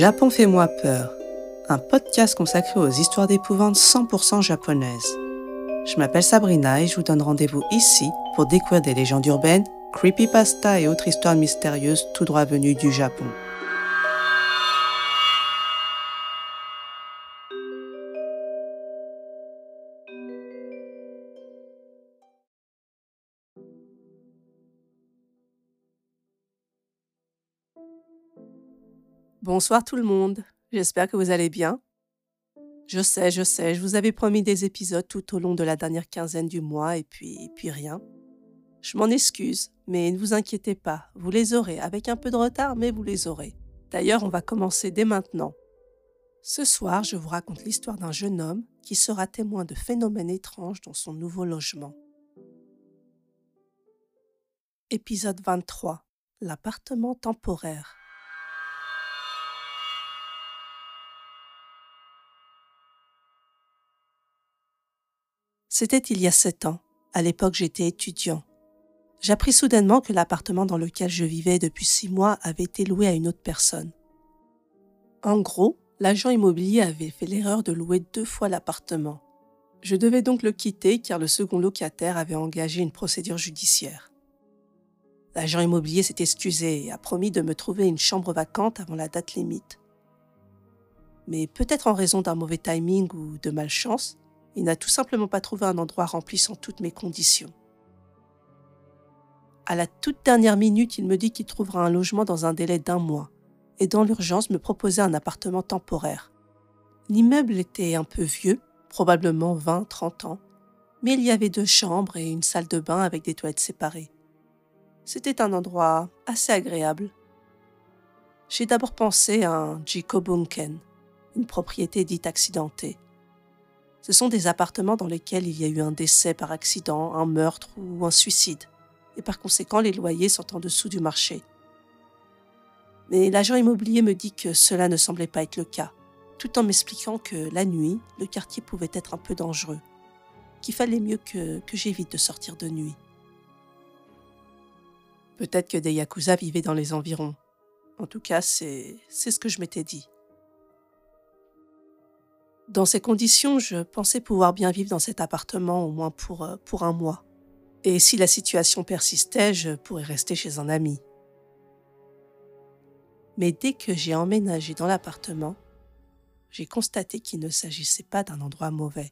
Japon fait-moi peur, un podcast consacré aux histoires d'épouvante 100% japonaises. Je m'appelle Sabrina et je vous donne rendez-vous ici pour découvrir des légendes urbaines, creepypasta et autres histoires mystérieuses tout droit venues du Japon. Bonsoir tout le monde, j'espère que vous allez bien. Je sais, je sais, je vous avais promis des épisodes tout au long de la dernière quinzaine du mois et puis, puis rien. Je m'en excuse, mais ne vous inquiétez pas, vous les aurez, avec un peu de retard, mais vous les aurez. D'ailleurs, on va commencer dès maintenant. Ce soir, je vous raconte l'histoire d'un jeune homme qui sera témoin de phénomènes étranges dans son nouveau logement. Épisode 23. L'appartement temporaire. C'était il y a sept ans. À l'époque, j'étais étudiant. J'appris soudainement que l'appartement dans lequel je vivais depuis six mois avait été loué à une autre personne. En gros, l'agent immobilier avait fait l'erreur de louer deux fois l'appartement. Je devais donc le quitter car le second locataire avait engagé une procédure judiciaire. L'agent immobilier s'est excusé et a promis de me trouver une chambre vacante avant la date limite. Mais peut-être en raison d'un mauvais timing ou de malchance, il n'a tout simplement pas trouvé un endroit remplissant toutes mes conditions. À la toute dernière minute, il me dit qu'il trouvera un logement dans un délai d'un mois et dans l'urgence me proposait un appartement temporaire. L'immeuble était un peu vieux, probablement 20-30 ans, mais il y avait deux chambres et une salle de bain avec des toilettes séparées. C'était un endroit assez agréable. J'ai d'abord pensé à un Jikobunken, une propriété dite accidentée. Ce sont des appartements dans lesquels il y a eu un décès par accident, un meurtre ou un suicide, et par conséquent les loyers sont en dessous du marché. Mais l'agent immobilier me dit que cela ne semblait pas être le cas, tout en m'expliquant que la nuit, le quartier pouvait être un peu dangereux, qu'il fallait mieux que, j'évite de sortir de nuit. Peut-être que des Yakuza vivaient dans les environs. En tout cas, c'est ce que je m'étais dit. Dans ces conditions, je pensais pouvoir bien vivre dans cet appartement au moins pour, euh, pour un mois. Et si la situation persistait, je pourrais rester chez un ami. Mais dès que j'ai emménagé dans l'appartement, j'ai constaté qu'il ne s'agissait pas d'un endroit mauvais.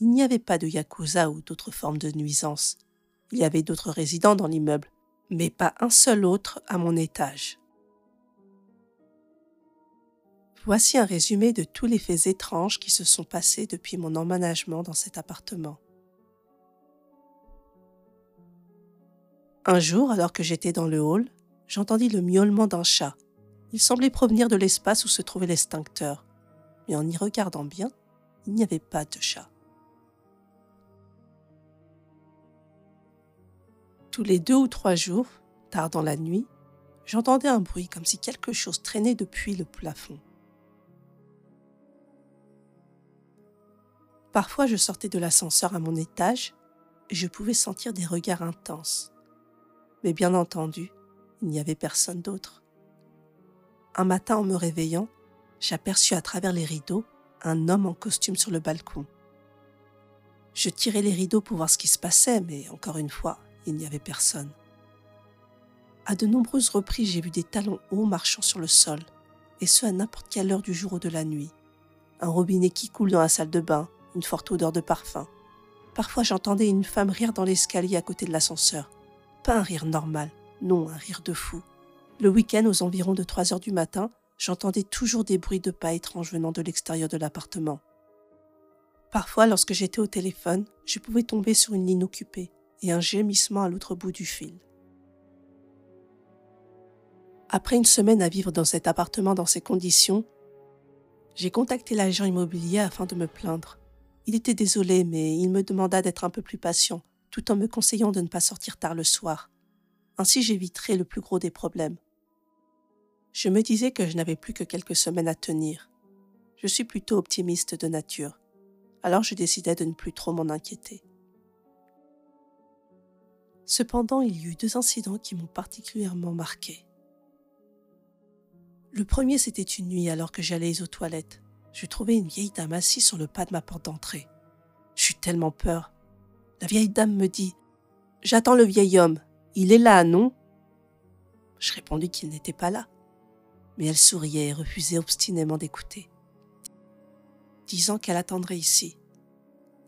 Il n'y avait pas de yakuza ou d'autres formes de nuisance. Il y avait d'autres résidents dans l'immeuble, mais pas un seul autre à mon étage. Voici un résumé de tous les faits étranges qui se sont passés depuis mon emménagement dans cet appartement. Un jour, alors que j'étais dans le hall, j'entendis le miaulement d'un chat. Il semblait provenir de l'espace où se trouvait l'extincteur, mais en y regardant bien, il n'y avait pas de chat. Tous les deux ou trois jours, tard dans la nuit, j'entendais un bruit comme si quelque chose traînait depuis le plafond. Parfois, je sortais de l'ascenseur à mon étage et je pouvais sentir des regards intenses. Mais bien entendu, il n'y avait personne d'autre. Un matin, en me réveillant, j'aperçus à travers les rideaux un homme en costume sur le balcon. Je tirai les rideaux pour voir ce qui se passait, mais encore une fois, il n'y avait personne. À de nombreuses reprises, j'ai vu des talons hauts marchant sur le sol, et ce à n'importe quelle heure du jour ou de la nuit. Un robinet qui coule dans la salle de bain, une forte odeur de parfum. Parfois j'entendais une femme rire dans l'escalier à côté de l'ascenseur. Pas un rire normal, non, un rire de fou. Le week-end, aux environs de 3 heures du matin, j'entendais toujours des bruits de pas étranges venant de l'extérieur de l'appartement. Parfois, lorsque j'étais au téléphone, je pouvais tomber sur une ligne occupée et un gémissement à l'autre bout du fil. Après une semaine à vivre dans cet appartement dans ces conditions, j'ai contacté l'agent immobilier afin de me plaindre. Il était désolé, mais il me demanda d'être un peu plus patient, tout en me conseillant de ne pas sortir tard le soir. Ainsi j'éviterais le plus gros des problèmes. Je me disais que je n'avais plus que quelques semaines à tenir. Je suis plutôt optimiste de nature, alors je décidai de ne plus trop m'en inquiéter. Cependant, il y eut deux incidents qui m'ont particulièrement marqué. Le premier, c'était une nuit alors que j'allais aux toilettes. Je trouvais une vieille dame assise sur le pas de ma porte d'entrée. J'eus tellement peur. La vieille dame me dit J'attends le vieil homme. Il est là, non? Je répondis qu'il n'était pas là. Mais elle souriait et refusait obstinément d'écouter, disant qu'elle attendrait ici.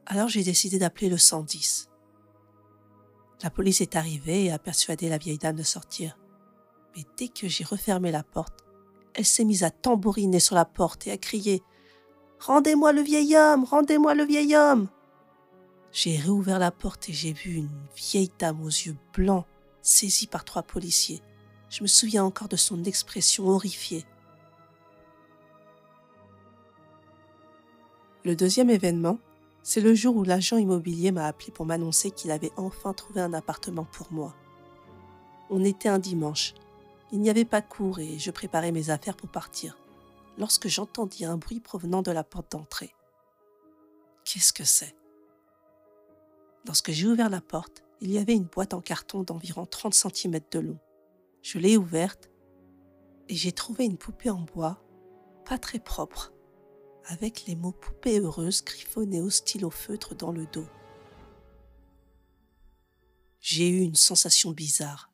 Alors j'ai décidé d'appeler le 110. La police est arrivée et a persuadé la vieille dame de sortir. Mais dès que j'ai refermé la porte, elle s'est mise à tambouriner sur la porte et à crier Rendez-moi le vieil homme, rendez-moi le vieil homme. J'ai réouvert la porte et j'ai vu une vieille dame aux yeux blancs, saisie par trois policiers. Je me souviens encore de son expression horrifiée. Le deuxième événement, c'est le jour où l'agent immobilier m'a appelé pour m'annoncer qu'il avait enfin trouvé un appartement pour moi. On était un dimanche. Il n'y avait pas cours et je préparais mes affaires pour partir, lorsque j'entendis un bruit provenant de la porte d'entrée. Qu'est-ce que c'est? Lorsque j'ai ouvert la porte, il y avait une boîte en carton d'environ 30 cm de long. Je l'ai ouverte et j'ai trouvé une poupée en bois, pas très propre, avec les mots poupée heureuse griffonnés au stylo feutre dans le dos. J'ai eu une sensation bizarre.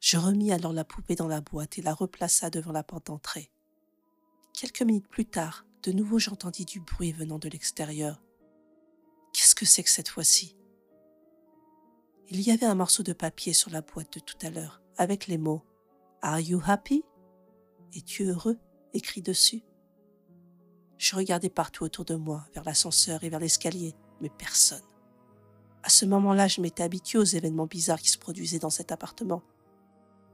Je remis alors la poupée dans la boîte et la replaça devant la porte d'entrée. Quelques minutes plus tard, de nouveau j'entendis du bruit venant de l'extérieur. Qu'est-ce que c'est que cette fois-ci? Il y avait un morceau de papier sur la boîte de tout à l'heure, avec les mots Are you happy? Es-tu heureux écrit dessus. Je regardais partout autour de moi, vers l'ascenseur et vers l'escalier, mais personne. À ce moment-là, je m'étais habituée aux événements bizarres qui se produisaient dans cet appartement.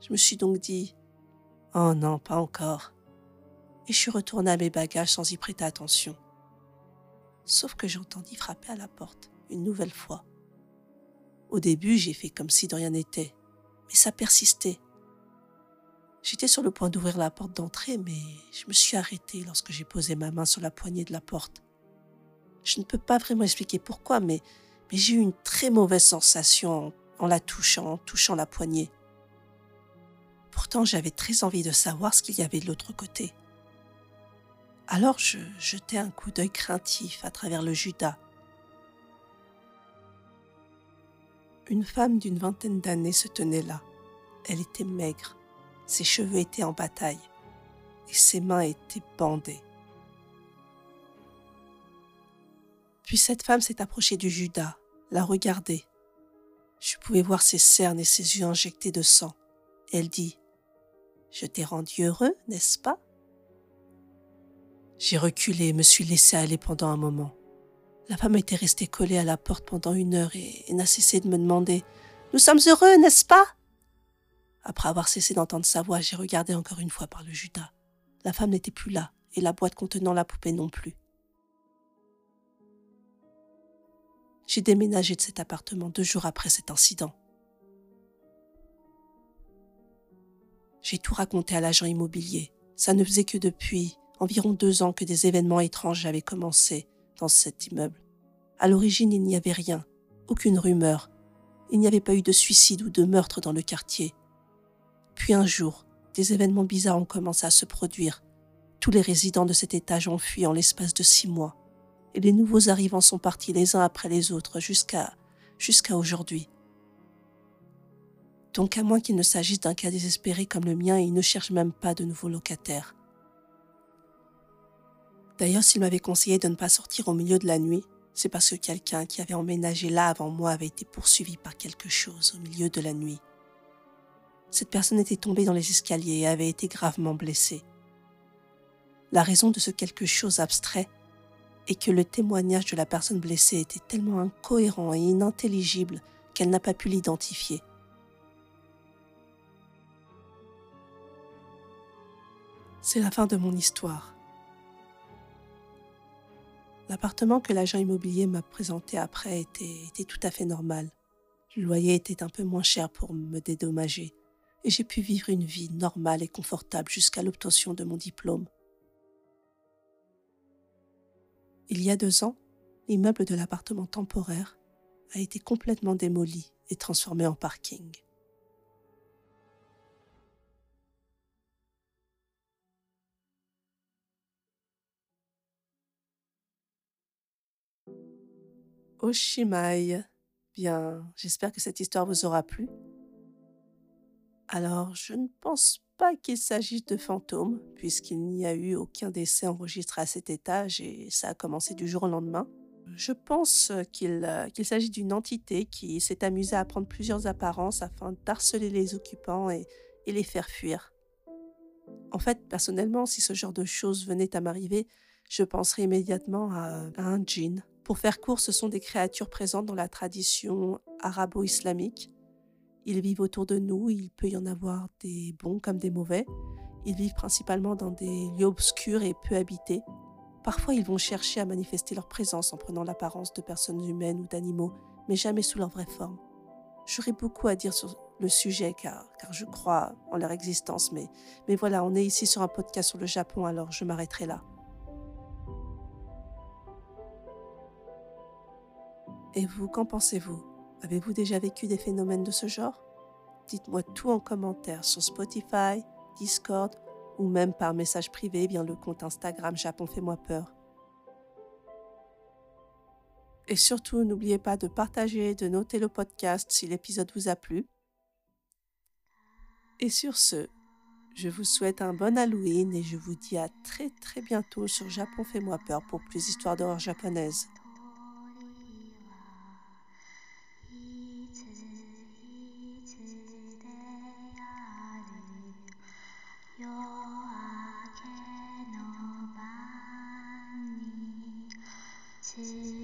Je me suis donc dit Oh non, pas encore. Et je suis retournée à mes bagages sans y prêter attention. Sauf que j'entendis frapper à la porte, une nouvelle fois. Au début, j'ai fait comme si de rien n'était, mais ça persistait. J'étais sur le point d'ouvrir la porte d'entrée, mais je me suis arrêtée lorsque j'ai posé ma main sur la poignée de la porte. Je ne peux pas vraiment expliquer pourquoi, mais, mais j'ai eu une très mauvaise sensation en, la touchant, en touchant la poignée. Pourtant, j'avais très envie de savoir ce qu'il y avait de l'autre côté. Alors je jetai un coup d'œil craintif à travers le Judas. Une femme d'une vingtaine d'années se tenait là. Elle était maigre, ses cheveux étaient en bataille et ses mains étaient bandées. Puis cette femme s'est approchée du Judas, l'a regardé. Je pouvais voir ses cernes et ses yeux injectés de sang. Elle dit Je t'ai rendu heureux, n'est-ce pas? J'ai reculé et me suis laissé aller pendant un moment. La femme était restée collée à la porte pendant une heure et, et n'a cessé de me demander Nous sommes heureux, n'est-ce pas? Après avoir cessé d'entendre sa voix, j'ai regardé encore une fois par le Judas. La femme n'était plus là, et la boîte contenant la poupée non plus. J'ai déménagé de cet appartement deux jours après cet incident. J'ai tout raconté à l'agent immobilier. Ça ne faisait que depuis environ deux ans que des événements étranges avaient commencé dans cet immeuble. À l'origine, il n'y avait rien, aucune rumeur. Il n'y avait pas eu de suicide ou de meurtre dans le quartier. Puis un jour, des événements bizarres ont commencé à se produire. Tous les résidents de cet étage ont fui en l'espace de six mois. Et les nouveaux arrivants sont partis les uns après les autres jusqu'à jusqu'à aujourd'hui. Donc à moins qu'il ne s'agisse d'un cas désespéré comme le mien, ils ne cherchent même pas de nouveaux locataires. D'ailleurs, s'il m'avait conseillé de ne pas sortir au milieu de la nuit, c'est parce que quelqu'un qui avait emménagé là avant moi avait été poursuivi par quelque chose au milieu de la nuit cette personne était tombée dans les escaliers et avait été gravement blessée. La raison de ce quelque chose abstrait est que le témoignage de la personne blessée était tellement incohérent et inintelligible qu'elle n'a pas pu l'identifier. C'est la fin de mon histoire. L'appartement que l'agent immobilier m'a présenté après était, tout à fait normal. Le loyer était un peu moins cher pour me dédommager et j'ai pu vivre une vie normale et confortable jusqu'à l'obtention de mon diplôme. Il y a deux ans, l'immeuble de l'appartement temporaire a été complètement démoli et transformé en parking. Oshimai. Bien, j'espère que cette histoire vous aura plu. Alors, je ne pense pas qu'il s'agisse de fantômes, puisqu'il n'y a eu aucun décès enregistré à cet étage et ça a commencé du jour au lendemain. Je pense qu'il s'agit d'une entité qui s'est amusée à prendre plusieurs apparences afin d'harceler les occupants et, les faire fuir. En fait, personnellement, si ce genre de choses venait à m'arriver, je penserais immédiatement à, à un djinn. Pour faire court, ce sont des créatures présentes dans la tradition arabo-islamique. Ils vivent autour de nous, il peut y en avoir des bons comme des mauvais. Ils vivent principalement dans des lieux obscurs et peu habités. Parfois, ils vont chercher à manifester leur présence en prenant l'apparence de personnes humaines ou d'animaux, mais jamais sous leur vraie forme. J'aurais beaucoup à dire sur le sujet car, car je crois en leur existence, mais, mais voilà, on est ici sur un podcast sur le Japon, alors je m'arrêterai là. Et vous, qu'en pensez-vous? Avez-vous déjà vécu des phénomènes de ce genre? Dites-moi tout en commentaire sur Spotify, Discord ou même par message privé via le compte Instagram Japon Fais-moi peur. Et surtout, n'oubliez pas de partager et de noter le podcast si l'épisode vous a plu. Et sur ce, je vous souhaite un bon Halloween et je vous dis à très très bientôt sur Japon Fais-moi peur pour plus d'histoires d'horreur japonaises. to